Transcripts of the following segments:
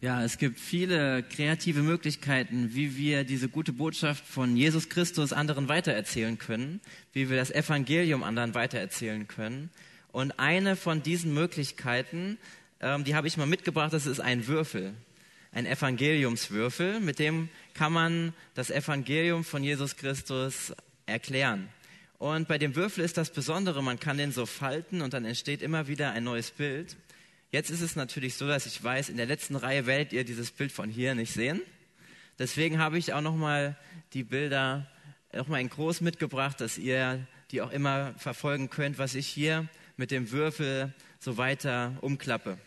Ja, es gibt viele kreative Möglichkeiten, wie wir diese gute Botschaft von Jesus Christus anderen weitererzählen können, wie wir das Evangelium anderen weitererzählen können. Und eine von diesen Möglichkeiten, ähm, die habe ich mal mitgebracht, das ist ein Würfel, ein Evangeliumswürfel, mit dem kann man das Evangelium von Jesus Christus erklären. Und bei dem Würfel ist das Besondere, man kann den so falten und dann entsteht immer wieder ein neues Bild. Jetzt ist es natürlich so, dass ich weiß, in der letzten Reihe werdet ihr dieses Bild von hier nicht sehen. Deswegen habe ich auch nochmal die Bilder nochmal in groß mitgebracht, dass ihr die auch immer verfolgen könnt, was ich hier mit dem Würfel so weiter umklappe.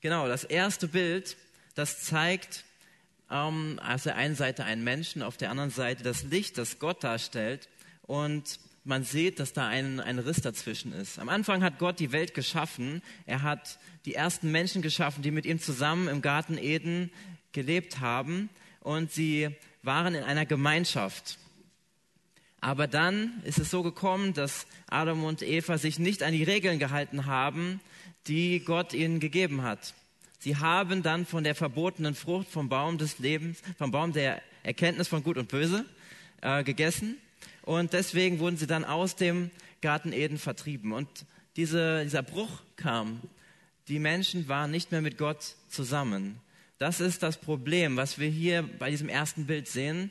Genau, das erste Bild, das zeigt ähm, auf der einen Seite einen Menschen, auf der anderen Seite das Licht, das Gott darstellt. Und man sieht, dass da ein, ein Riss dazwischen ist. Am Anfang hat Gott die Welt geschaffen. Er hat die ersten Menschen geschaffen, die mit ihm zusammen im Garten Eden gelebt haben. Und sie waren in einer Gemeinschaft. Aber dann ist es so gekommen, dass Adam und Eva sich nicht an die Regeln gehalten haben, die Gott ihnen gegeben hat. Sie haben dann von der verbotenen Frucht vom Baum des Lebens, vom Baum der Erkenntnis von Gut und Böse äh, gegessen und deswegen wurden sie dann aus dem Garten Eden vertrieben. Und diese, dieser Bruch kam. Die Menschen waren nicht mehr mit Gott zusammen. Das ist das Problem, was wir hier bei diesem ersten Bild sehen.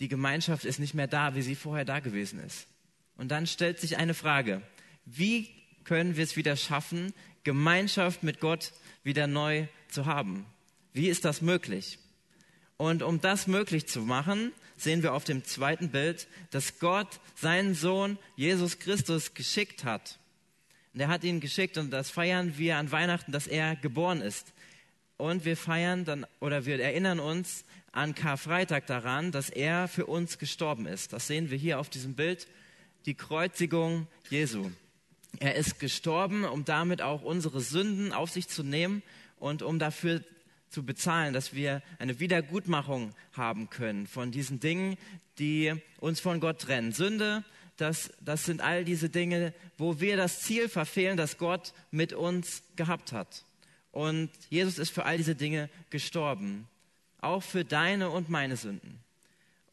Die Gemeinschaft ist nicht mehr da, wie sie vorher da gewesen ist. Und dann stellt sich eine Frage. Wie können wir es wieder schaffen, Gemeinschaft mit Gott wieder neu zu haben? Wie ist das möglich? Und um das möglich zu machen, sehen wir auf dem zweiten Bild, dass Gott seinen Sohn Jesus Christus geschickt hat. Und er hat ihn geschickt und das feiern wir an Weihnachten, dass er geboren ist. Und wir feiern dann oder wir erinnern uns an Karfreitag daran, dass er für uns gestorben ist. Das sehen wir hier auf diesem Bild, die Kreuzigung Jesu. Er ist gestorben, um damit auch unsere Sünden auf sich zu nehmen und um dafür zu bezahlen, dass wir eine Wiedergutmachung haben können von diesen Dingen, die uns von Gott trennen. Sünde, das, das sind all diese Dinge, wo wir das Ziel verfehlen, das Gott mit uns gehabt hat. Und Jesus ist für all diese Dinge gestorben, auch für deine und meine Sünden.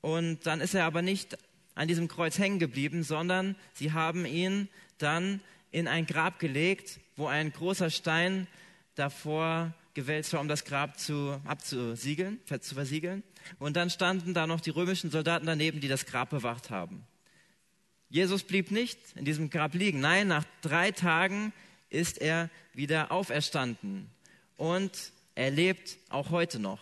Und dann ist er aber nicht an diesem Kreuz hängen geblieben, sondern sie haben ihn dann in ein Grab gelegt, wo ein großer Stein davor gewälzt war, um das Grab zu, abzusiegeln, zu versiegeln. Und dann standen da noch die römischen Soldaten daneben, die das Grab bewacht haben. Jesus blieb nicht in diesem Grab liegen. Nein, nach drei Tagen ist er wieder auferstanden. Und er lebt auch heute noch.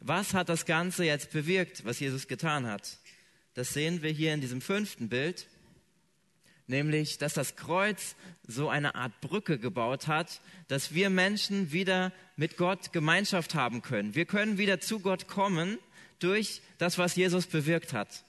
Was hat das Ganze jetzt bewirkt, was Jesus getan hat? Das sehen wir hier in diesem fünften Bild nämlich dass das Kreuz so eine Art Brücke gebaut hat, dass wir Menschen wieder mit Gott Gemeinschaft haben können. Wir können wieder zu Gott kommen durch das, was Jesus bewirkt hat.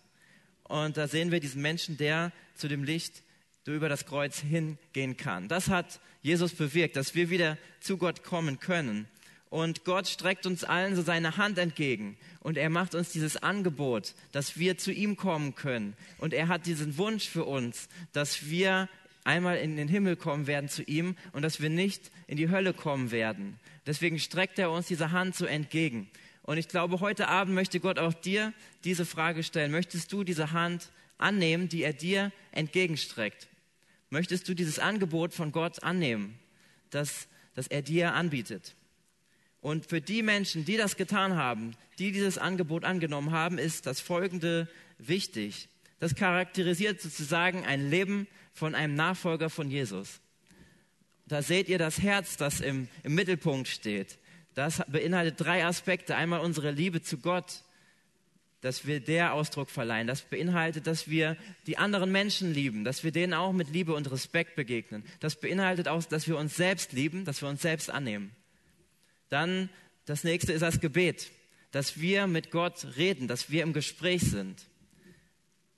Und da sehen wir diesen Menschen, der zu dem Licht über das Kreuz hingehen kann. Das hat Jesus bewirkt, dass wir wieder zu Gott kommen können. Und Gott streckt uns allen so seine Hand entgegen und er macht uns dieses Angebot, dass wir zu ihm kommen können. Und er hat diesen Wunsch für uns, dass wir einmal in den Himmel kommen werden zu ihm und dass wir nicht in die Hölle kommen werden. Deswegen streckt er uns diese Hand so entgegen. Und ich glaube, heute Abend möchte Gott auch dir diese Frage stellen. Möchtest du diese Hand annehmen, die er dir entgegenstreckt? Möchtest du dieses Angebot von Gott annehmen, das, das er dir anbietet? Und für die Menschen, die das getan haben, die dieses Angebot angenommen haben, ist das Folgende wichtig. Das charakterisiert sozusagen ein Leben von einem Nachfolger von Jesus. Da seht ihr das Herz, das im, im Mittelpunkt steht. Das beinhaltet drei Aspekte. Einmal unsere Liebe zu Gott, dass wir der Ausdruck verleihen. Das beinhaltet, dass wir die anderen Menschen lieben, dass wir denen auch mit Liebe und Respekt begegnen. Das beinhaltet auch, dass wir uns selbst lieben, dass wir uns selbst annehmen. Dann das nächste ist das Gebet, dass wir mit Gott reden, dass wir im Gespräch sind.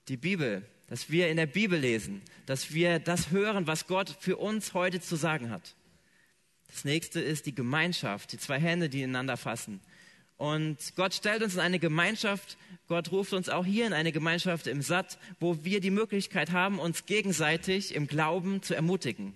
Die Bibel, dass wir in der Bibel lesen, dass wir das hören, was Gott für uns heute zu sagen hat. Das nächste ist die Gemeinschaft, die zwei Hände, die ineinander fassen. Und Gott stellt uns in eine Gemeinschaft, Gott ruft uns auch hier in eine Gemeinschaft im Satt, wo wir die Möglichkeit haben, uns gegenseitig im Glauben zu ermutigen,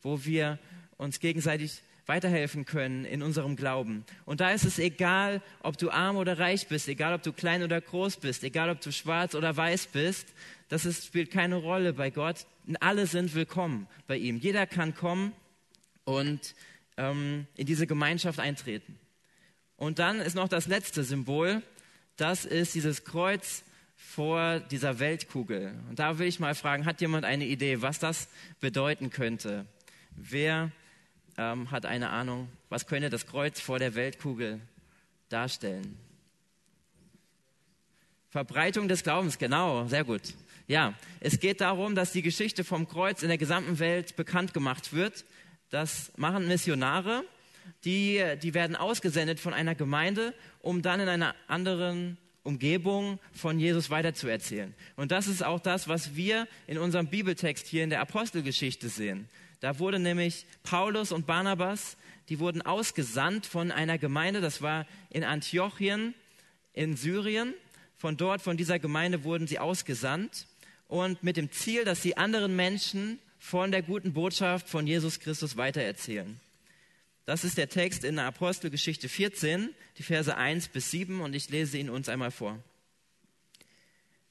wo wir uns gegenseitig weiterhelfen können in unserem Glauben. Und da ist es egal, ob du arm oder reich bist, egal ob du klein oder groß bist, egal ob du schwarz oder weiß bist, das ist, spielt keine Rolle bei Gott. Alle sind willkommen bei ihm. Jeder kann kommen und ähm, in diese Gemeinschaft eintreten. Und dann ist noch das letzte Symbol, das ist dieses Kreuz vor dieser Weltkugel. Und da will ich mal fragen, hat jemand eine Idee, was das bedeuten könnte? Wer ähm, hat eine Ahnung, was könnte das Kreuz vor der Weltkugel darstellen? Verbreitung des Glaubens, genau, sehr gut. Ja, es geht darum, dass die Geschichte vom Kreuz in der gesamten Welt bekannt gemacht wird. Das machen Missionare, die, die werden ausgesendet von einer Gemeinde, um dann in einer anderen Umgebung von Jesus weiterzuerzählen. Und das ist auch das, was wir in unserem Bibeltext hier in der Apostelgeschichte sehen. Da wurde nämlich Paulus und Barnabas, die wurden ausgesandt von einer Gemeinde, das war in Antiochien in Syrien. Von dort, von dieser Gemeinde wurden sie ausgesandt und mit dem Ziel, dass sie anderen Menschen von der guten Botschaft von Jesus Christus weitererzählen. Das ist der Text in der Apostelgeschichte 14, die Verse 1 bis 7 und ich lese ihn uns einmal vor.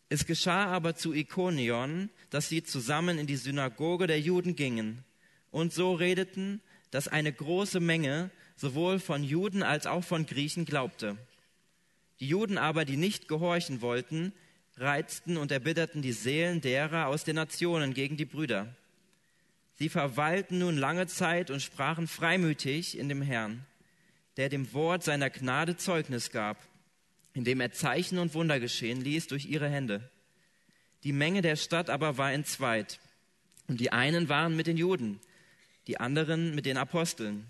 Es geschah aber zu Ikonion, dass sie zusammen in die Synagoge der Juden gingen und so redeten, dass eine große Menge sowohl von Juden als auch von Griechen glaubte. Die Juden aber, die nicht gehorchen wollten, reizten und erbitterten die Seelen derer aus den Nationen gegen die Brüder. Sie verweilten nun lange Zeit und sprachen freimütig in dem Herrn, der dem Wort seiner Gnade Zeugnis gab, indem er Zeichen und Wunder geschehen ließ durch ihre Hände. Die Menge der Stadt aber war entzweit, und die einen waren mit den Juden, die anderen mit den Aposteln.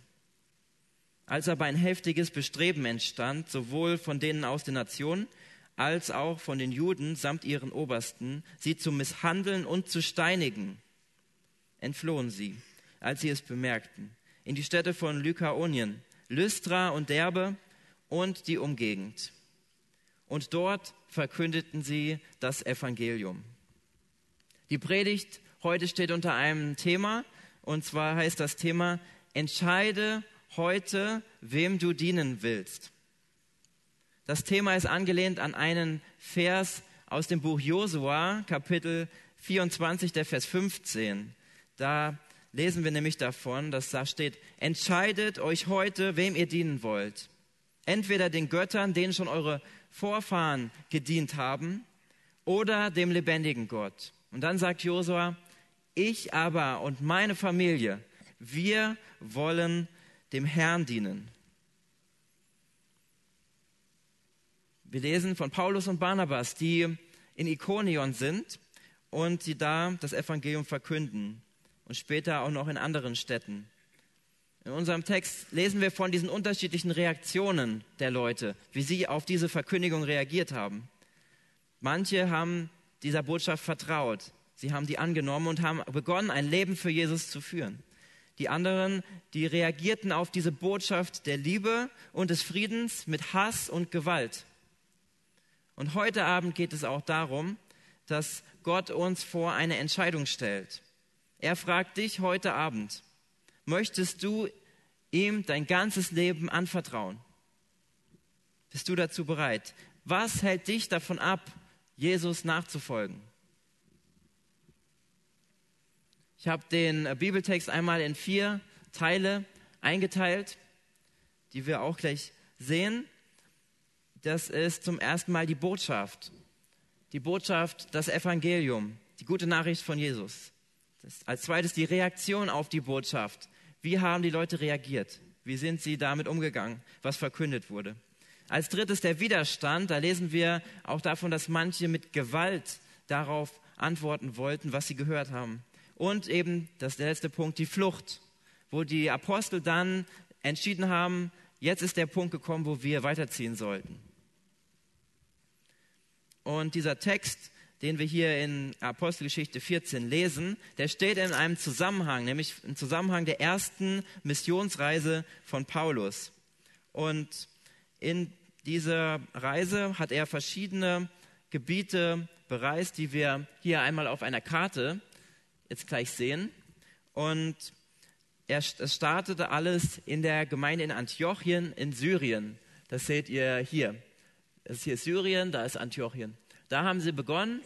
Als aber ein heftiges Bestreben entstand, sowohl von denen aus den Nationen als auch von den Juden samt ihren Obersten, sie zu misshandeln und zu steinigen, entflohen sie, als sie es bemerkten, in die Städte von Lykaonien, Lystra und Derbe und die Umgegend. Und dort verkündeten sie das Evangelium. Die Predigt heute steht unter einem Thema, und zwar heißt das Thema, entscheide heute, wem du dienen willst. Das Thema ist angelehnt an einen Vers aus dem Buch Josua, Kapitel 24, der Vers 15. Da lesen wir nämlich davon, dass da steht, entscheidet euch heute, wem ihr dienen wollt. Entweder den Göttern, denen schon eure Vorfahren gedient haben, oder dem lebendigen Gott. Und dann sagt Josua, ich aber und meine Familie, wir wollen dem Herrn dienen. Wir lesen von Paulus und Barnabas, die in Ikonion sind und die da das Evangelium verkünden und später auch noch in anderen Städten. In unserem Text lesen wir von diesen unterschiedlichen Reaktionen der Leute, wie sie auf diese Verkündigung reagiert haben. Manche haben dieser Botschaft vertraut, Sie haben die angenommen und haben begonnen, ein Leben für Jesus zu führen. Die anderen, die reagierten auf diese Botschaft der Liebe und des Friedens mit Hass und Gewalt. Und heute Abend geht es auch darum, dass Gott uns vor eine Entscheidung stellt. Er fragt dich heute Abend, möchtest du ihm dein ganzes Leben anvertrauen? Bist du dazu bereit? Was hält dich davon ab, Jesus nachzufolgen? Ich habe den äh, Bibeltext einmal in vier Teile eingeteilt, die wir auch gleich sehen. Das ist zum ersten Mal die Botschaft. Die Botschaft, das Evangelium, die gute Nachricht von Jesus. Das, als zweites die Reaktion auf die Botschaft. Wie haben die Leute reagiert? Wie sind sie damit umgegangen, was verkündet wurde? Als drittes der Widerstand. Da lesen wir auch davon, dass manche mit Gewalt darauf antworten wollten, was sie gehört haben. Und eben, das der letzte Punkt, die Flucht, wo die Apostel dann entschieden haben, jetzt ist der Punkt gekommen, wo wir weiterziehen sollten. Und dieser Text, den wir hier in Apostelgeschichte 14 lesen, der steht in einem Zusammenhang, nämlich im Zusammenhang der ersten Missionsreise von Paulus. Und in dieser Reise hat er verschiedene Gebiete bereist, die wir hier einmal auf einer Karte jetzt gleich sehen. Und es startete alles in der Gemeinde in Antiochien in Syrien. Das seht ihr hier. Das ist hier Syrien, da ist Antiochien. Da haben sie begonnen.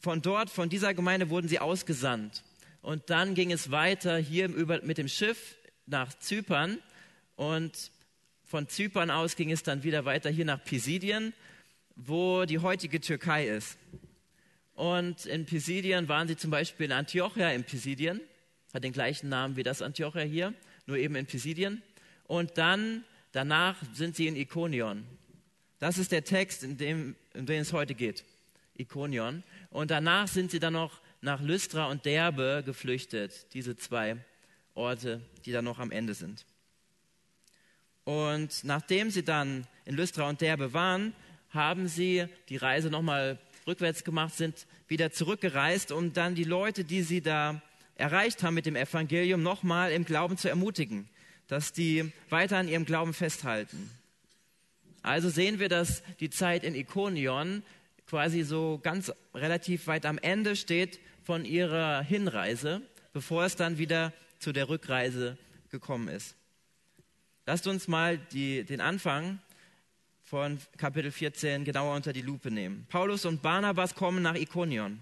Von dort, von dieser Gemeinde wurden sie ausgesandt. Und dann ging es weiter hier mit dem Schiff nach Zypern. Und von Zypern aus ging es dann wieder weiter hier nach Pisidien, wo die heutige Türkei ist. Und in Pisidien waren sie zum Beispiel in Antiochia in Pisidien hat den gleichen Namen wie das Antiochia hier, nur eben in Pisidien. Und dann, danach sind sie in Ikonion. Das ist der Text, in dem, in dem es heute geht. Ikonion. Und danach sind sie dann noch nach Lystra und Derbe geflüchtet, diese zwei Orte, die dann noch am Ende sind. Und nachdem sie dann in Lystra und Derbe waren, haben sie die Reise nochmal rückwärts gemacht, sind wieder zurückgereist, um dann die Leute, die sie da erreicht haben mit dem Evangelium, nochmal im Glauben zu ermutigen, dass die weiter an ihrem Glauben festhalten. Also sehen wir, dass die Zeit in Ikonion quasi so ganz relativ weit am Ende steht von ihrer Hinreise, bevor es dann wieder zu der Rückreise gekommen ist. Lasst uns mal die, den Anfang von Kapitel 14 genauer unter die Lupe nehmen. Paulus und Barnabas kommen nach Ikonion.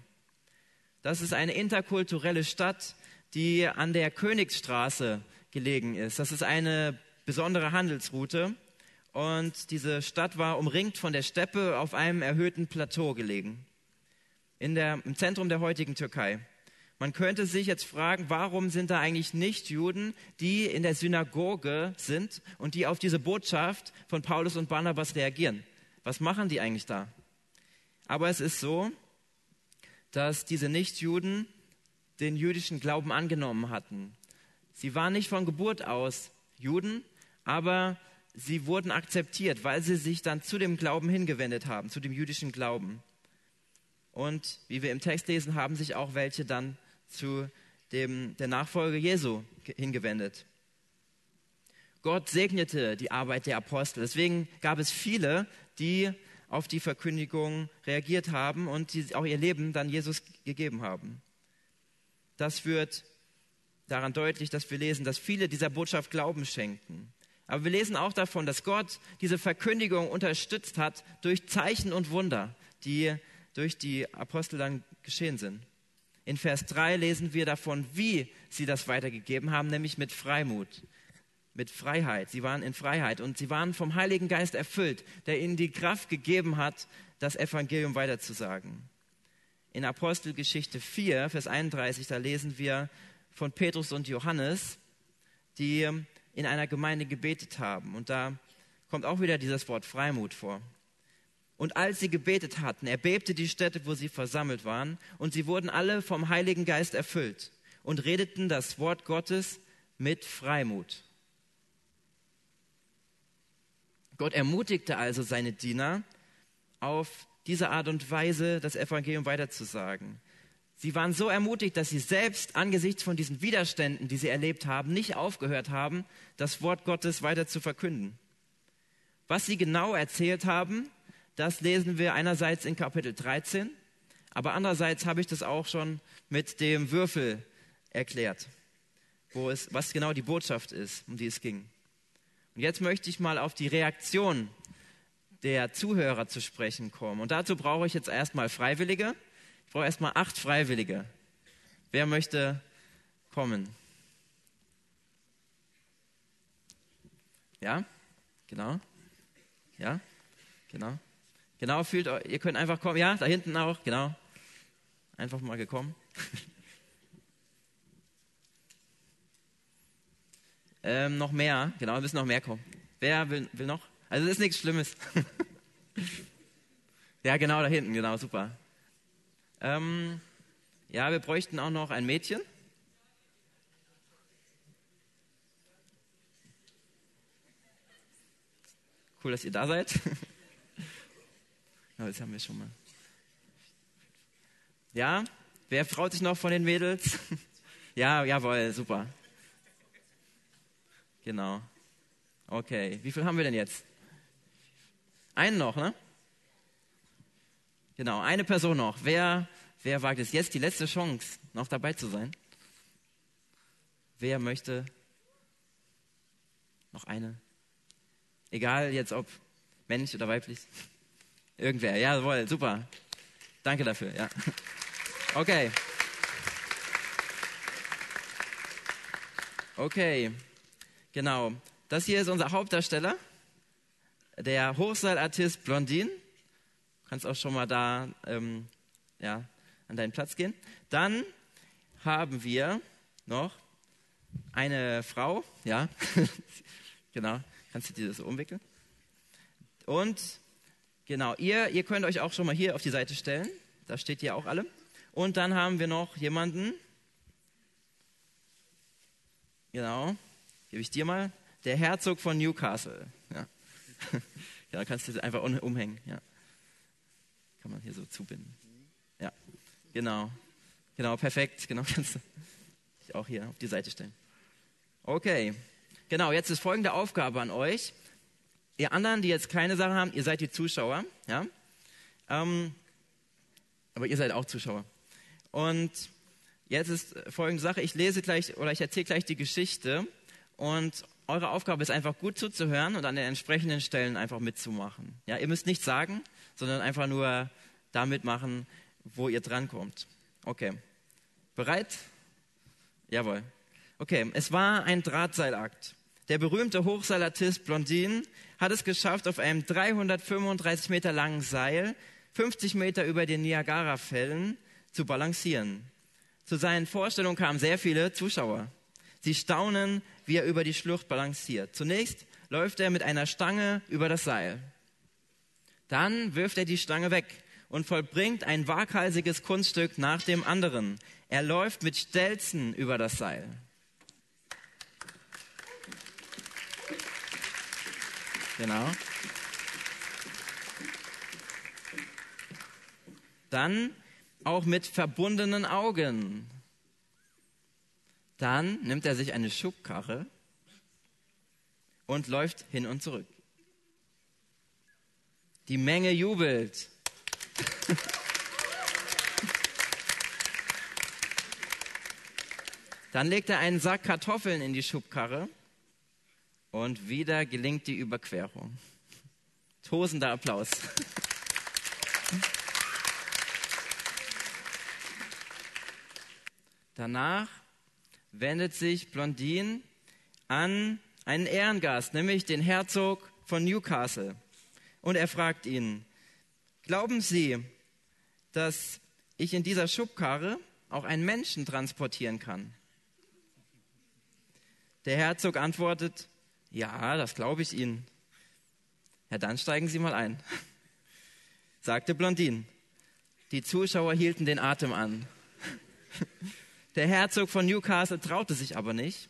Das ist eine interkulturelle Stadt, die an der Königsstraße gelegen ist. Das ist eine besondere Handelsroute. Und diese Stadt war umringt von der Steppe auf einem erhöhten Plateau gelegen, in der, im Zentrum der heutigen Türkei. Man könnte sich jetzt fragen, warum sind da eigentlich nicht Juden, die in der Synagoge sind und die auf diese Botschaft von Paulus und Barnabas reagieren? Was machen die eigentlich da? Aber es ist so, dass diese Nichtjuden den jüdischen Glauben angenommen hatten. Sie waren nicht von Geburt aus Juden, aber sie wurden akzeptiert, weil sie sich dann zu dem Glauben hingewendet haben, zu dem jüdischen Glauben. Und wie wir im Text lesen, haben sich auch welche dann zu dem, der Nachfolge Jesu hingewendet. Gott segnete die Arbeit der Apostel. Deswegen gab es viele, die auf die Verkündigung reagiert haben und die auch ihr Leben dann Jesus gegeben haben. Das wird daran deutlich, dass wir lesen, dass viele dieser Botschaft Glauben schenken. Aber wir lesen auch davon, dass Gott diese Verkündigung unterstützt hat durch Zeichen und Wunder, die durch die Apostel dann geschehen sind. In Vers 3 lesen wir davon, wie sie das weitergegeben haben, nämlich mit Freimut mit Freiheit. Sie waren in Freiheit und sie waren vom Heiligen Geist erfüllt, der ihnen die Kraft gegeben hat, das Evangelium weiterzusagen. In Apostelgeschichte 4, Vers 31, da lesen wir von Petrus und Johannes, die in einer Gemeinde gebetet haben. Und da kommt auch wieder dieses Wort Freimut vor. Und als sie gebetet hatten, erbebte die Stätte, wo sie versammelt waren, und sie wurden alle vom Heiligen Geist erfüllt und redeten das Wort Gottes mit Freimut. Gott ermutigte also seine Diener, auf diese Art und Weise das Evangelium weiterzusagen. Sie waren so ermutigt, dass sie selbst angesichts von diesen Widerständen, die sie erlebt haben, nicht aufgehört haben, das Wort Gottes weiter zu verkünden. Was sie genau erzählt haben, das lesen wir einerseits in Kapitel 13, aber andererseits habe ich das auch schon mit dem Würfel erklärt, wo es, was genau die Botschaft ist, um die es ging. Und jetzt möchte ich mal auf die Reaktion der Zuhörer zu sprechen kommen. Und dazu brauche ich jetzt erstmal Freiwillige. Ich brauche erstmal acht Freiwillige. Wer möchte kommen? Ja? Genau? Ja? Genau? Genau, fühlt ihr könnt einfach kommen. Ja, da hinten auch, genau. Einfach mal gekommen. Ähm, noch mehr, genau, wir müssen noch mehr kommen. Wer will, will noch? Also es ist nichts Schlimmes. ja, genau, da hinten, genau, super. Ähm, ja, wir bräuchten auch noch ein Mädchen. Cool, dass ihr da seid. ja, das haben wir schon mal. Ja, wer traut sich noch von den Mädels? ja, jawohl, super. Genau. Okay, wie viel haben wir denn jetzt? Einen noch, ne? Genau, eine Person noch. Wer, wer wagt es jetzt die letzte Chance, noch dabei zu sein? Wer möchte Noch eine? Egal jetzt ob männlich oder weiblich. Irgendwer, jawohl, super. Danke dafür, ja. Okay. Okay, genau. Das hier ist unser Hauptdarsteller, der Hochseilartist Blondin. Du kannst auch schon mal da ähm, ja, an deinen Platz gehen. Dann haben wir noch eine Frau, ja, genau, kannst du dir das so umwickeln? Und genau, ihr, ihr könnt euch auch schon mal hier auf die Seite stellen, da steht ihr auch alle. Und dann haben wir noch jemanden, genau, gebe ich dir mal, der Herzog von Newcastle. Ja, ja kannst du einfach umhängen, ja. Kann man hier so zubinden. Ja, genau. Genau, perfekt. Genau, kannst du dich auch hier auf die Seite stellen. Okay, genau, jetzt ist folgende Aufgabe an euch. Ihr anderen, die jetzt keine Sache haben, ihr seid die Zuschauer, ja? Ähm, aber ihr seid auch Zuschauer. Und jetzt ist folgende Sache, ich lese gleich oder ich erzähle gleich die Geschichte und eure Aufgabe ist einfach gut zuzuhören und an den entsprechenden Stellen einfach mitzumachen. Ja, ihr müsst nichts sagen, sondern einfach nur da mitmachen, wo ihr drankommt. Okay. Bereit? Jawohl. Okay, es war ein Drahtseilakt. Der berühmte Hochseilartist Blondin hat es geschafft, auf einem 335 Meter langen Seil 50 Meter über den Niagara-Fällen zu balancieren. Zu seinen Vorstellungen kamen sehr viele Zuschauer. Sie staunen, wie er über die Schlucht balanciert. Zunächst läuft er mit einer Stange über das Seil. Dann wirft er die Stange weg und vollbringt ein waghalsiges Kunststück nach dem anderen. Er läuft mit Stelzen über das Seil. Genau. Dann auch mit verbundenen Augen. Dann nimmt er sich eine Schubkarre und läuft hin und zurück. Die Menge jubelt. Dann legt er einen Sack Kartoffeln in die Schubkarre und wieder gelingt die Überquerung. Tosender Applaus. Danach wendet sich Blondin an einen Ehrengast, nämlich den Herzog von Newcastle. Und er fragt ihn, glauben Sie, dass ich in dieser Schubkarre auch einen Menschen transportieren kann? Der Herzog antwortet, ja, das glaube ich Ihnen. Ja, dann steigen Sie mal ein, sagte Blondin. Die Zuschauer hielten den Atem an. Der Herzog von Newcastle traute sich aber nicht.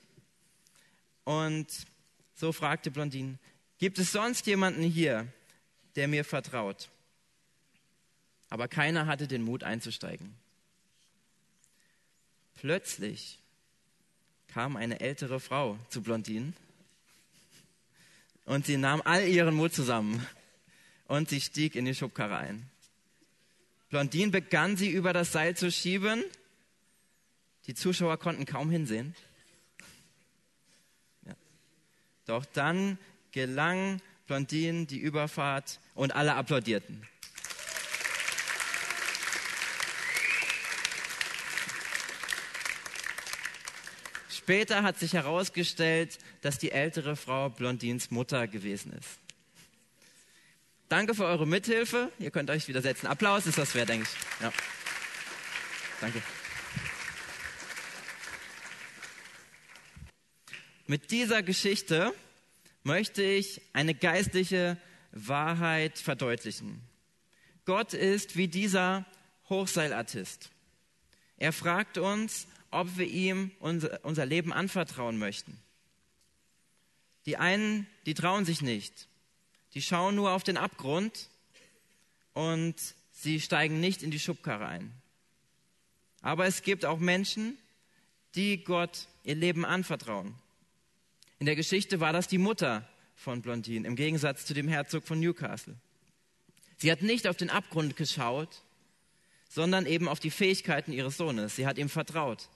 Und so fragte Blondin, gibt es sonst jemanden hier, der mir vertraut? Aber keiner hatte den Mut einzusteigen. Plötzlich kam eine ältere Frau zu Blondin und sie nahm all ihren Mut zusammen und sie stieg in die Schubkarre ein. Blondin begann sie über das Seil zu schieben die Zuschauer konnten kaum hinsehen. Ja. Doch dann gelang Blondin die Überfahrt und alle applaudierten. Später hat sich herausgestellt, dass die ältere Frau Blondins Mutter gewesen ist. Danke für eure Mithilfe. Ihr könnt euch wieder setzen. Applaus ist das wert, denke ich. Ja. Danke. Mit dieser Geschichte möchte ich eine geistliche Wahrheit verdeutlichen. Gott ist wie dieser Hochseilartist. Er fragt uns, ob wir ihm unser, unser Leben anvertrauen möchten. Die einen, die trauen sich nicht. Die schauen nur auf den Abgrund und sie steigen nicht in die Schubkarre ein. Aber es gibt auch Menschen, die Gott ihr Leben anvertrauen. In der Geschichte war das die Mutter von Blondin, im Gegensatz zu dem Herzog von Newcastle. Sie hat nicht auf den Abgrund geschaut, sondern eben auf die Fähigkeiten ihres Sohnes. Sie hat ihm vertraut.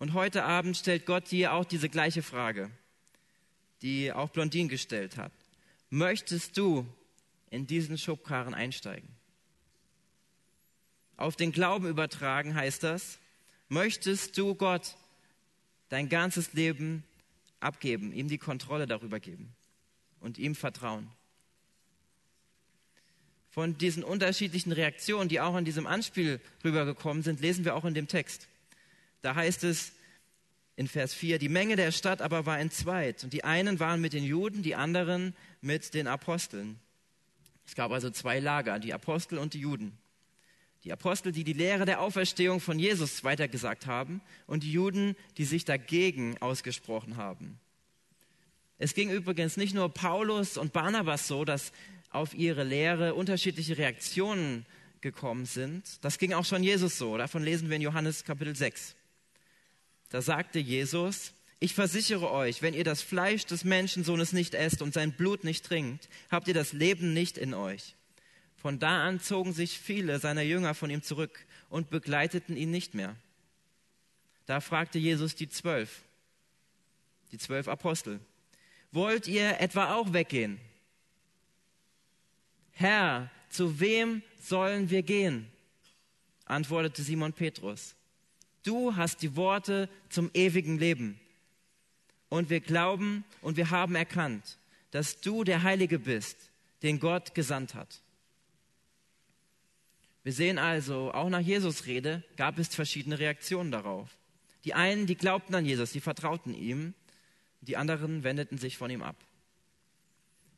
Und heute Abend stellt Gott dir auch diese gleiche Frage. die auch Blondin gestellt hat. Möchtest du in diesen Schubkarren einsteigen? Auf den Glauben übertragen heißt das, möchtest du Gott dein ganzes Leben abgeben, ihm die Kontrolle darüber geben und ihm vertrauen? Von diesen unterschiedlichen Reaktionen, die auch in diesem Anspiel rübergekommen sind, lesen wir auch in dem Text. Da heißt es in Vers 4, die Menge der Stadt aber war entzweit und die einen waren mit den Juden, die anderen mit den Aposteln. Es gab also zwei Lager, die Apostel und die Juden. Die Apostel, die die Lehre der Auferstehung von Jesus weitergesagt haben und die Juden, die sich dagegen ausgesprochen haben. Es ging übrigens nicht nur Paulus und Barnabas so, dass auf ihre Lehre unterschiedliche Reaktionen gekommen sind. Das ging auch schon Jesus so. Davon lesen wir in Johannes Kapitel 6. Da sagte Jesus, ich versichere euch, wenn ihr das Fleisch des Menschensohnes nicht esst und sein Blut nicht trinkt, habt ihr das Leben nicht in euch. Von da an zogen sich viele seiner Jünger von ihm zurück und begleiteten ihn nicht mehr. Da fragte Jesus die zwölf, die zwölf Apostel, wollt ihr etwa auch weggehen? Herr, zu wem sollen wir gehen? antwortete Simon Petrus. Du hast die Worte zum ewigen Leben. Und wir glauben und wir haben erkannt, dass du der Heilige bist, den Gott gesandt hat. Wir sehen also, auch nach Jesus Rede gab es verschiedene Reaktionen darauf. Die einen, die glaubten an Jesus, die vertrauten ihm, die anderen wendeten sich von ihm ab.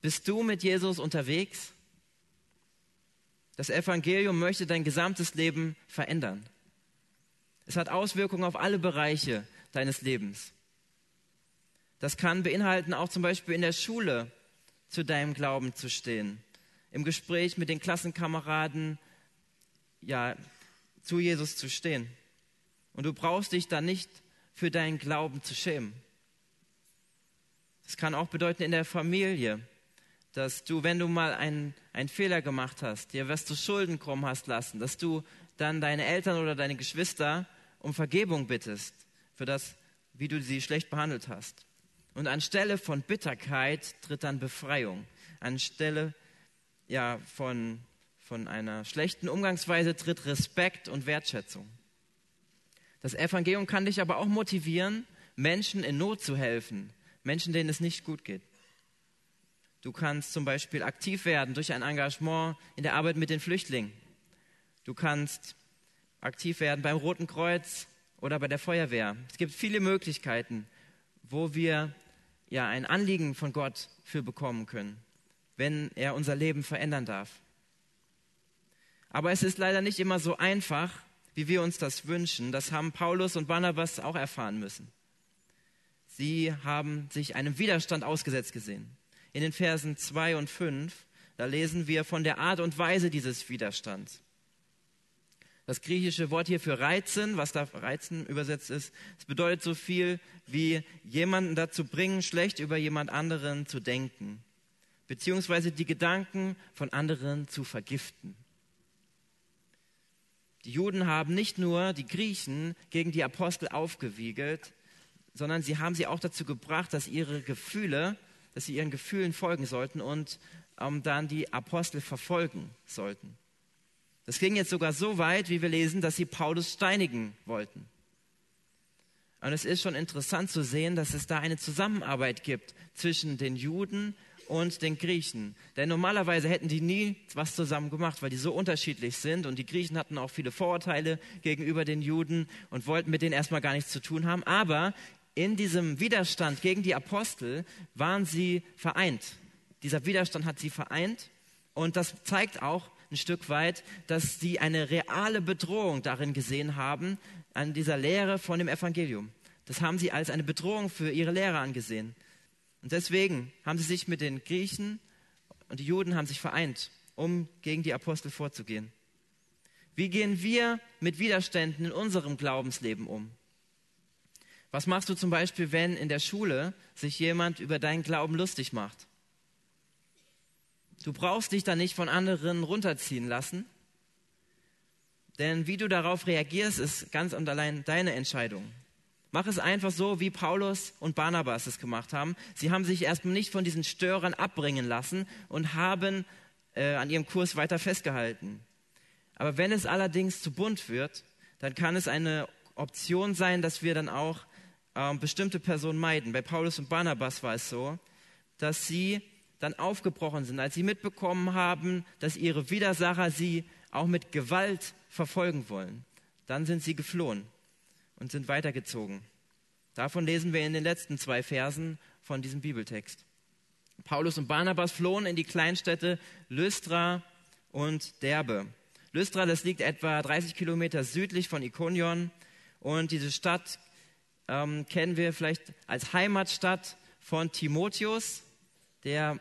Bist du mit Jesus unterwegs? Das Evangelium möchte dein gesamtes Leben verändern. Es hat Auswirkungen auf alle Bereiche deines Lebens. Das kann beinhalten, auch zum Beispiel in der Schule zu deinem Glauben zu stehen, im Gespräch mit den Klassenkameraden, ja, zu Jesus zu stehen. Und du brauchst dich dann nicht für deinen Glauben zu schämen. Das kann auch bedeuten in der Familie, dass du, wenn du mal einen, einen Fehler gemacht hast, dir was zu Schulden kommen hast lassen, dass du dann deine Eltern oder deine Geschwister um Vergebung bittest für das, wie du sie schlecht behandelt hast. Und anstelle von Bitterkeit tritt dann Befreiung. Anstelle ja, von von einer schlechten Umgangsweise tritt Respekt und Wertschätzung. Das Evangelium kann dich aber auch motivieren, Menschen in Not zu helfen, Menschen, denen es nicht gut geht. Du kannst zum Beispiel aktiv werden durch ein Engagement in der Arbeit mit den Flüchtlingen. Du kannst aktiv werden beim Roten Kreuz oder bei der Feuerwehr. Es gibt viele Möglichkeiten, wo wir ja ein Anliegen von Gott für bekommen können, wenn er unser Leben verändern darf. Aber es ist leider nicht immer so einfach, wie wir uns das wünschen. Das haben Paulus und Barnabas auch erfahren müssen. Sie haben sich einem Widerstand ausgesetzt gesehen. In den Versen 2 und 5, da lesen wir von der Art und Weise dieses Widerstands. Das griechische Wort hier für reizen, was da reizen übersetzt ist, es bedeutet so viel wie jemanden dazu bringen, schlecht über jemand anderen zu denken, beziehungsweise die Gedanken von anderen zu vergiften. Die Juden haben nicht nur die Griechen gegen die Apostel aufgewiegelt, sondern sie haben sie auch dazu gebracht, dass ihre Gefühle, dass sie ihren Gefühlen folgen sollten und ähm, dann die Apostel verfolgen sollten. Das ging jetzt sogar so weit, wie wir lesen, dass sie Paulus steinigen wollten. Und es ist schon interessant zu sehen, dass es da eine Zusammenarbeit gibt zwischen den Juden und den Griechen. Denn normalerweise hätten die nie was zusammen gemacht, weil die so unterschiedlich sind. Und die Griechen hatten auch viele Vorurteile gegenüber den Juden und wollten mit denen erstmal gar nichts zu tun haben. Aber in diesem Widerstand gegen die Apostel waren sie vereint. Dieser Widerstand hat sie vereint. Und das zeigt auch ein Stück weit, dass sie eine reale Bedrohung darin gesehen haben, an dieser Lehre von dem Evangelium. Das haben sie als eine Bedrohung für ihre Lehre angesehen. Und deswegen haben sie sich mit den Griechen und die Juden haben sich vereint, um gegen die Apostel vorzugehen. Wie gehen wir mit Widerständen in unserem Glaubensleben um? Was machst du zum Beispiel, wenn in der Schule sich jemand über deinen Glauben lustig macht? Du brauchst dich da nicht von anderen runterziehen lassen, denn wie du darauf reagierst, ist ganz und allein deine Entscheidung. Mach es einfach so, wie Paulus und Barnabas es gemacht haben. Sie haben sich erstmal nicht von diesen Störern abbringen lassen und haben äh, an ihrem Kurs weiter festgehalten. Aber wenn es allerdings zu bunt wird, dann kann es eine Option sein, dass wir dann auch äh, bestimmte Personen meiden. Bei Paulus und Barnabas war es so, dass sie dann aufgebrochen sind, als sie mitbekommen haben, dass ihre Widersacher sie auch mit Gewalt verfolgen wollen. Dann sind sie geflohen und sind weitergezogen. Davon lesen wir in den letzten zwei Versen von diesem Bibeltext. Paulus und Barnabas flohen in die Kleinstädte Lystra und Derbe. Lystra, das liegt etwa 30 Kilometer südlich von Ikonion und diese Stadt ähm, kennen wir vielleicht als Heimatstadt von Timotheus, der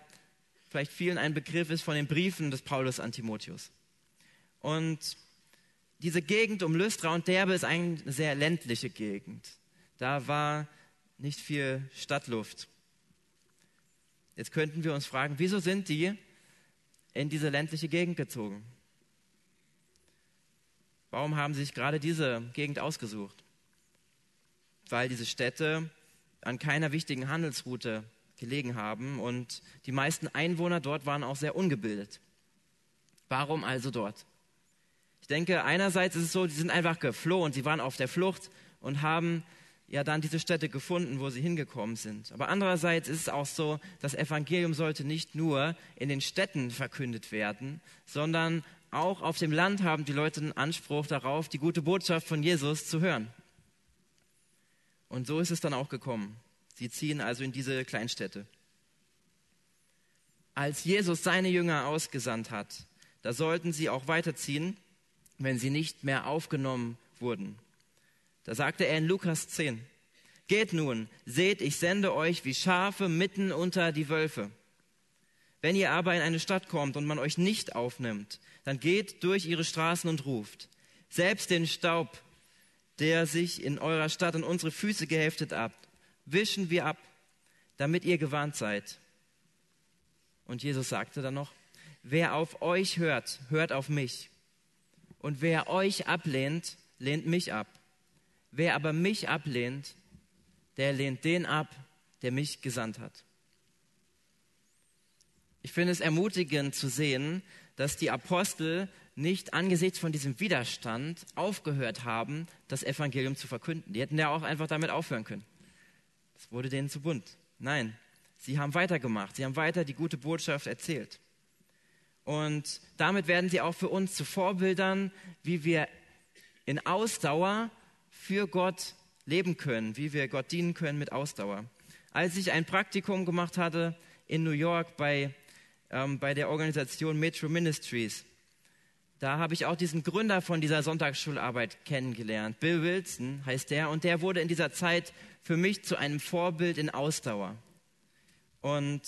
vielleicht vielen ein Begriff ist von den Briefen des Paulus an Timotheus. Und diese Gegend um Lystra und Derbe ist eine sehr ländliche Gegend. Da war nicht viel Stadtluft. Jetzt könnten wir uns fragen, wieso sind die in diese ländliche Gegend gezogen? Warum haben sie sich gerade diese Gegend ausgesucht? Weil diese Städte an keiner wichtigen Handelsroute gelegen haben und die meisten Einwohner dort waren auch sehr ungebildet. Warum also dort? Ich denke, einerseits ist es so, die sind einfach geflohen, sie waren auf der Flucht und haben ja dann diese Städte gefunden, wo sie hingekommen sind. Aber andererseits ist es auch so, das Evangelium sollte nicht nur in den Städten verkündet werden, sondern auch auf dem Land haben die Leute einen Anspruch darauf, die gute Botschaft von Jesus zu hören. Und so ist es dann auch gekommen. Sie ziehen also in diese Kleinstädte. Als Jesus seine Jünger ausgesandt hat, da sollten sie auch weiterziehen wenn sie nicht mehr aufgenommen wurden. Da sagte er in Lukas 10, Geht nun, seht, ich sende euch wie Schafe mitten unter die Wölfe. Wenn ihr aber in eine Stadt kommt und man euch nicht aufnimmt, dann geht durch ihre Straßen und ruft, selbst den Staub, der sich in eurer Stadt an unsere Füße geheftet hat, wischen wir ab, damit ihr gewarnt seid. Und Jesus sagte dann noch, wer auf euch hört, hört auf mich. Und wer euch ablehnt, lehnt mich ab. Wer aber mich ablehnt, der lehnt den ab, der mich gesandt hat. Ich finde es ermutigend zu sehen, dass die Apostel nicht angesichts von diesem Widerstand aufgehört haben, das Evangelium zu verkünden. Die hätten ja auch einfach damit aufhören können. Das wurde denen zu bunt. Nein, sie haben weitergemacht. Sie haben weiter die gute Botschaft erzählt. Und damit werden sie auch für uns zu Vorbildern, wie wir in Ausdauer für Gott leben können, wie wir Gott dienen können mit Ausdauer. Als ich ein Praktikum gemacht hatte in New York bei, ähm, bei der Organisation Metro Ministries, da habe ich auch diesen Gründer von dieser Sonntagsschularbeit kennengelernt. Bill Wilson heißt der und der wurde in dieser Zeit für mich zu einem Vorbild in Ausdauer. Und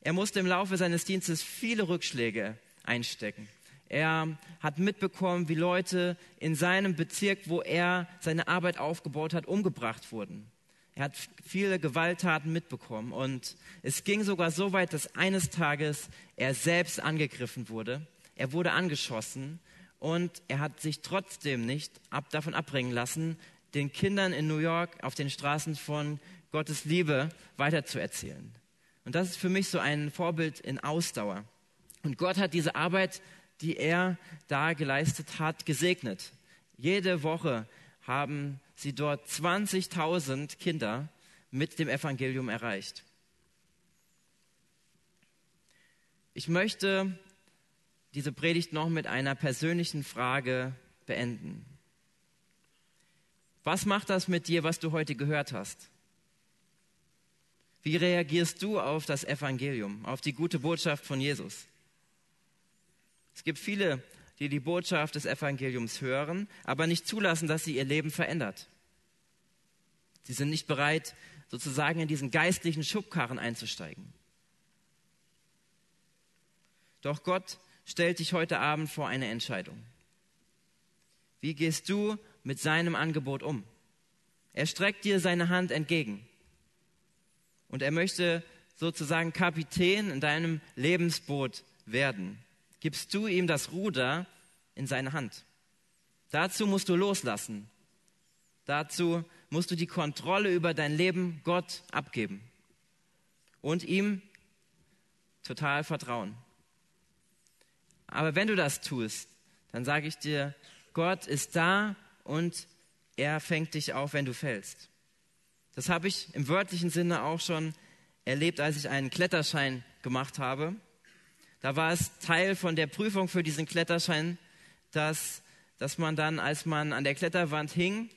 er musste im Laufe seines Dienstes viele Rückschläge einstecken. Er hat mitbekommen, wie Leute in seinem Bezirk, wo er seine Arbeit aufgebaut hat, umgebracht wurden. Er hat viele Gewalttaten mitbekommen und es ging sogar so weit, dass eines Tages er selbst angegriffen wurde. Er wurde angeschossen und er hat sich trotzdem nicht ab, davon abbringen lassen, den Kindern in New York auf den Straßen von Gottes Liebe weiterzuerzählen. Und das ist für mich so ein Vorbild in Ausdauer. Und Gott hat diese Arbeit, die er da geleistet hat, gesegnet. Jede Woche haben sie dort 20.000 Kinder mit dem Evangelium erreicht. Ich möchte diese Predigt noch mit einer persönlichen Frage beenden. Was macht das mit dir, was du heute gehört hast? Wie reagierst du auf das Evangelium, auf die gute Botschaft von Jesus? Es gibt viele, die die Botschaft des Evangeliums hören, aber nicht zulassen, dass sie ihr Leben verändert. Sie sind nicht bereit, sozusagen in diesen geistlichen Schubkarren einzusteigen. Doch Gott stellt dich heute Abend vor eine Entscheidung. Wie gehst du mit seinem Angebot um? Er streckt dir seine Hand entgegen. Und er möchte sozusagen Kapitän in deinem Lebensboot werden. Gibst du ihm das Ruder in seine Hand. Dazu musst du loslassen. Dazu musst du die Kontrolle über dein Leben Gott abgeben und ihm total vertrauen. Aber wenn du das tust, dann sage ich dir, Gott ist da und er fängt dich auf, wenn du fällst. Das habe ich im wörtlichen Sinne auch schon erlebt, als ich einen Kletterschein gemacht habe. Da war es Teil von der Prüfung für diesen Kletterschein, dass, dass man dann, als man an der Kletterwand hing,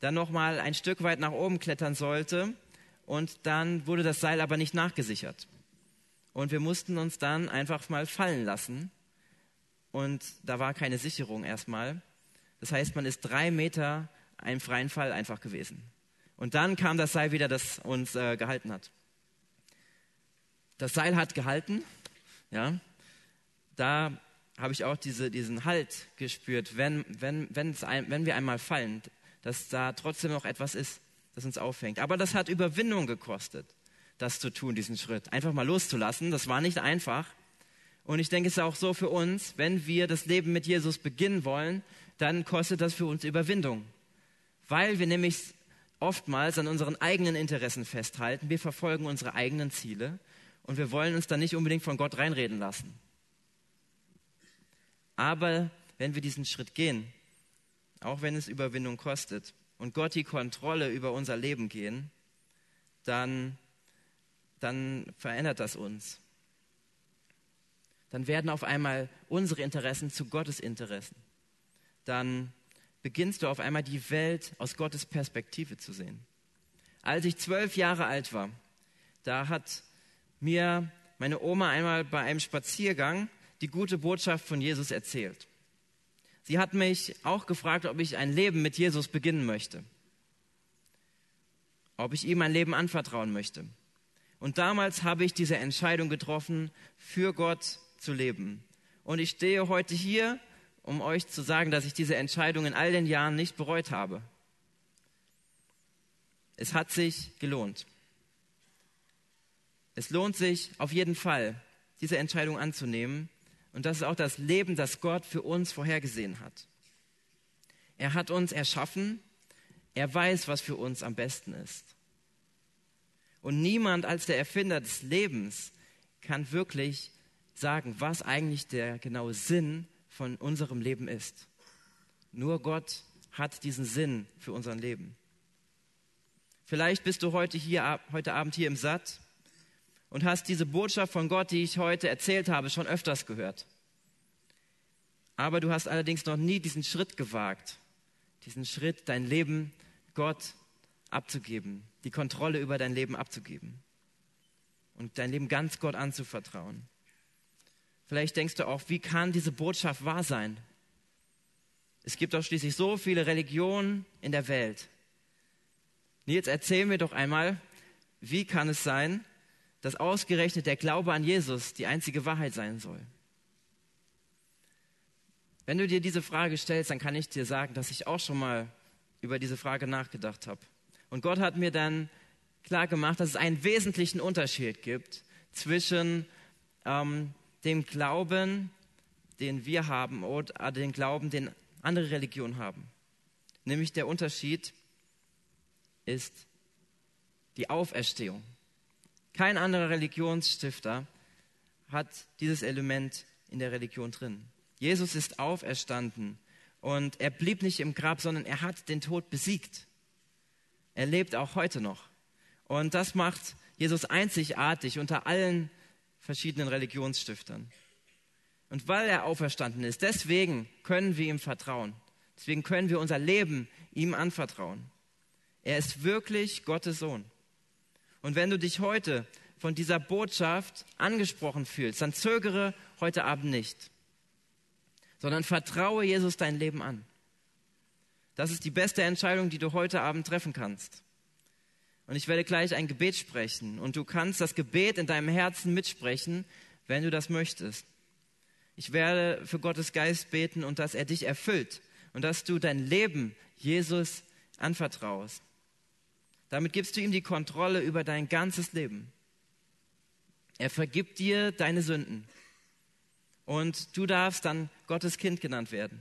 dann nochmal ein Stück weit nach oben klettern sollte und dann wurde das Seil aber nicht nachgesichert. Und wir mussten uns dann einfach mal fallen lassen und da war keine Sicherung erstmal. Das heißt, man ist drei Meter einem freien Fall einfach gewesen. Und dann kam das Seil wieder, das uns äh, gehalten hat. Das Seil hat gehalten, ja. Da habe ich auch diese, diesen Halt gespürt, wenn, wenn, ein, wenn wir einmal fallen, dass da trotzdem noch etwas ist, das uns auffängt. Aber das hat Überwindung gekostet, das zu tun, diesen Schritt. Einfach mal loszulassen, das war nicht einfach. Und ich denke, es ist auch so für uns, wenn wir das Leben mit Jesus beginnen wollen, dann kostet das für uns Überwindung. Weil wir nämlich oftmals an unseren eigenen Interessen festhalten. Wir verfolgen unsere eigenen Ziele und wir wollen uns dann nicht unbedingt von Gott reinreden lassen. Aber wenn wir diesen Schritt gehen, auch wenn es Überwindung kostet und Gott die Kontrolle über unser Leben gehen, dann, dann verändert das uns dann werden auf einmal unsere Interessen zu Gottes Interessen. Dann beginnst du auf einmal die Welt aus Gottes Perspektive zu sehen. Als ich zwölf Jahre alt war, da hat mir meine Oma einmal bei einem Spaziergang die gute Botschaft von Jesus erzählt. Sie hat mich auch gefragt, ob ich ein Leben mit Jesus beginnen möchte, ob ich ihm mein Leben anvertrauen möchte. Und damals habe ich diese Entscheidung getroffen, für Gott zu leben. Und ich stehe heute hier, um euch zu sagen, dass ich diese Entscheidung in all den Jahren nicht bereut habe. Es hat sich gelohnt. Es lohnt sich auf jeden Fall, diese Entscheidung anzunehmen. Und das ist auch das Leben, das Gott für uns vorhergesehen hat. Er hat uns erschaffen. Er weiß, was für uns am besten ist. Und niemand als der Erfinder des Lebens kann wirklich sagen, was eigentlich der genaue Sinn von unserem Leben ist. Nur Gott hat diesen Sinn für unser Leben. Vielleicht bist du heute hier, heute Abend hier im Satt und hast diese Botschaft von Gott, die ich heute erzählt habe, schon öfters gehört. Aber du hast allerdings noch nie diesen Schritt gewagt, diesen Schritt, dein Leben Gott abzugeben, die Kontrolle über dein Leben abzugeben und dein Leben ganz Gott anzuvertrauen. Vielleicht denkst du auch, wie kann diese Botschaft wahr sein? Es gibt doch schließlich so viele Religionen in der Welt. Nils, erzähl mir doch einmal, wie kann es sein, dass ausgerechnet der Glaube an Jesus die einzige Wahrheit sein soll? Wenn du dir diese Frage stellst, dann kann ich dir sagen, dass ich auch schon mal über diese Frage nachgedacht habe. Und Gott hat mir dann klar gemacht, dass es einen wesentlichen Unterschied gibt zwischen ähm, dem Glauben, den wir haben oder den Glauben, den andere Religionen haben. Nämlich der Unterschied ist die Auferstehung. Kein anderer Religionsstifter hat dieses Element in der Religion drin. Jesus ist auferstanden und er blieb nicht im Grab, sondern er hat den Tod besiegt. Er lebt auch heute noch. Und das macht Jesus einzigartig unter allen verschiedenen Religionsstiftern. Und weil er auferstanden ist, deswegen können wir ihm vertrauen. Deswegen können wir unser Leben ihm anvertrauen. Er ist wirklich Gottes Sohn. Und wenn du dich heute von dieser Botschaft angesprochen fühlst, dann zögere heute Abend nicht, sondern vertraue Jesus dein Leben an. Das ist die beste Entscheidung, die du heute Abend treffen kannst. Und ich werde gleich ein Gebet sprechen. Und du kannst das Gebet in deinem Herzen mitsprechen, wenn du das möchtest. Ich werde für Gottes Geist beten und dass er dich erfüllt und dass du dein Leben Jesus anvertraust. Damit gibst du ihm die Kontrolle über dein ganzes Leben. Er vergibt dir deine Sünden. Und du darfst dann Gottes Kind genannt werden.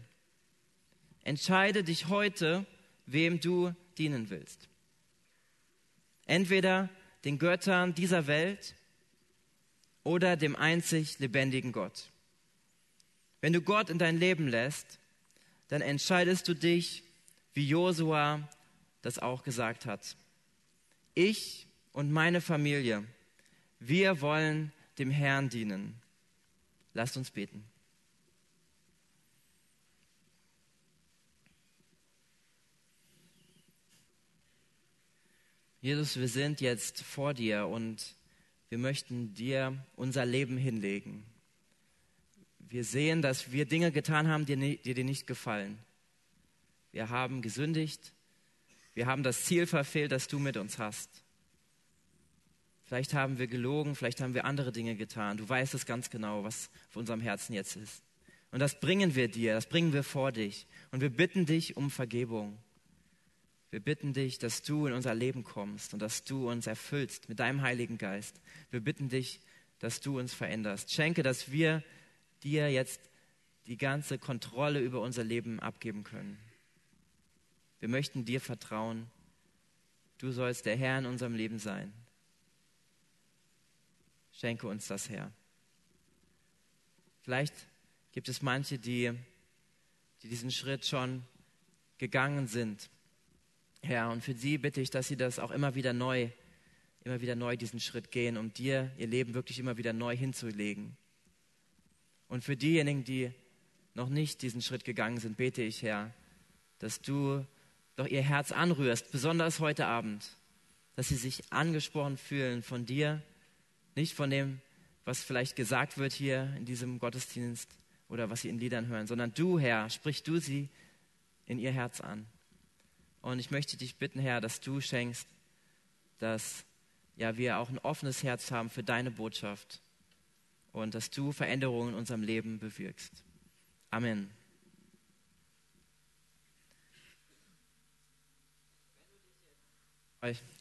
Entscheide dich heute, wem du dienen willst. Entweder den Göttern dieser Welt oder dem einzig lebendigen Gott. Wenn du Gott in dein Leben lässt, dann entscheidest du dich, wie Josua das auch gesagt hat. Ich und meine Familie, wir wollen dem Herrn dienen. Lasst uns beten. Jesus, wir sind jetzt vor dir und wir möchten dir unser Leben hinlegen. Wir sehen, dass wir Dinge getan haben, die, dir nicht gefallen. Wir haben gesündigt. Wir haben das Ziel verfehlt, das du mit uns hast. Vielleicht haben wir gelogen, vielleicht haben wir andere Dinge getan. Du weißt es ganz genau, was auf unserem Herzen jetzt ist. Und das bringen wir dir, das bringen wir vor dich. Und wir bitten dich um Vergebung. Wir bitten dich, dass du in unser Leben kommst und dass du uns erfüllst mit deinem Heiligen Geist. Wir bitten dich, dass du uns veränderst. Schenke, dass wir dir jetzt die ganze Kontrolle über unser Leben abgeben können. Wir möchten dir vertrauen. Du sollst der Herr in unserem Leben sein. Schenke uns das, Herr. Vielleicht gibt es manche, die, die diesen Schritt schon gegangen sind Herr. Und für sie bitte ich, dass sie das auch immer wieder neu, immer wieder neu diesen Schritt gehen, um dir ihr Leben wirklich immer wieder neu hinzulegen. Und für diejenigen, die noch nicht diesen Schritt gegangen sind, bete ich, Herr, dass du doch ihr Herz anrührst, besonders heute Abend, dass sie sich angesprochen fühlen von dir, nicht von dem, was vielleicht gesagt wird hier in diesem Gottesdienst oder was sie in Liedern hören, sondern du, Herr, sprich du sie in ihr Herz an. Und ich möchte dich bitten, Herr, dass du schenkst, dass ja, wir auch ein offenes Herz haben für deine Botschaft und dass du Veränderungen in unserem Leben bewirkst. Amen.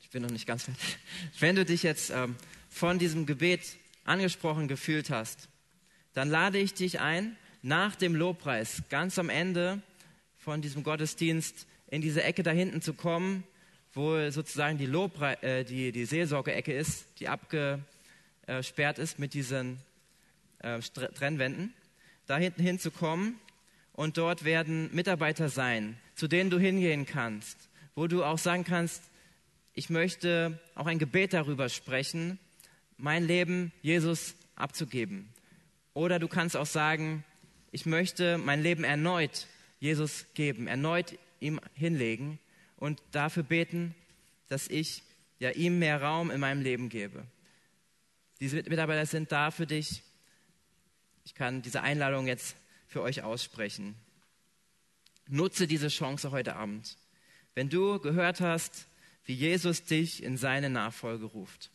Ich bin noch nicht ganz fertig. Wenn du dich jetzt ähm, von diesem Gebet angesprochen gefühlt hast, dann lade ich dich ein, nach dem Lobpreis, ganz am Ende von diesem Gottesdienst, in diese Ecke da hinten zu kommen, wo sozusagen die, Lobre äh, die, die Seelsorge-Ecke ist, die abgesperrt ist mit diesen äh, Trennwänden, da hinten hinzukommen und dort werden Mitarbeiter sein, zu denen du hingehen kannst, wo du auch sagen kannst, ich möchte auch ein Gebet darüber sprechen, mein Leben Jesus abzugeben. Oder du kannst auch sagen, ich möchte mein Leben erneut Jesus geben, erneut ihm hinlegen und dafür beten, dass ich ja ihm mehr Raum in meinem Leben gebe. Diese Mitarbeiter sind da für dich. Ich kann diese Einladung jetzt für euch aussprechen. Nutze diese Chance heute Abend. Wenn du gehört hast, wie Jesus dich in seine Nachfolge ruft.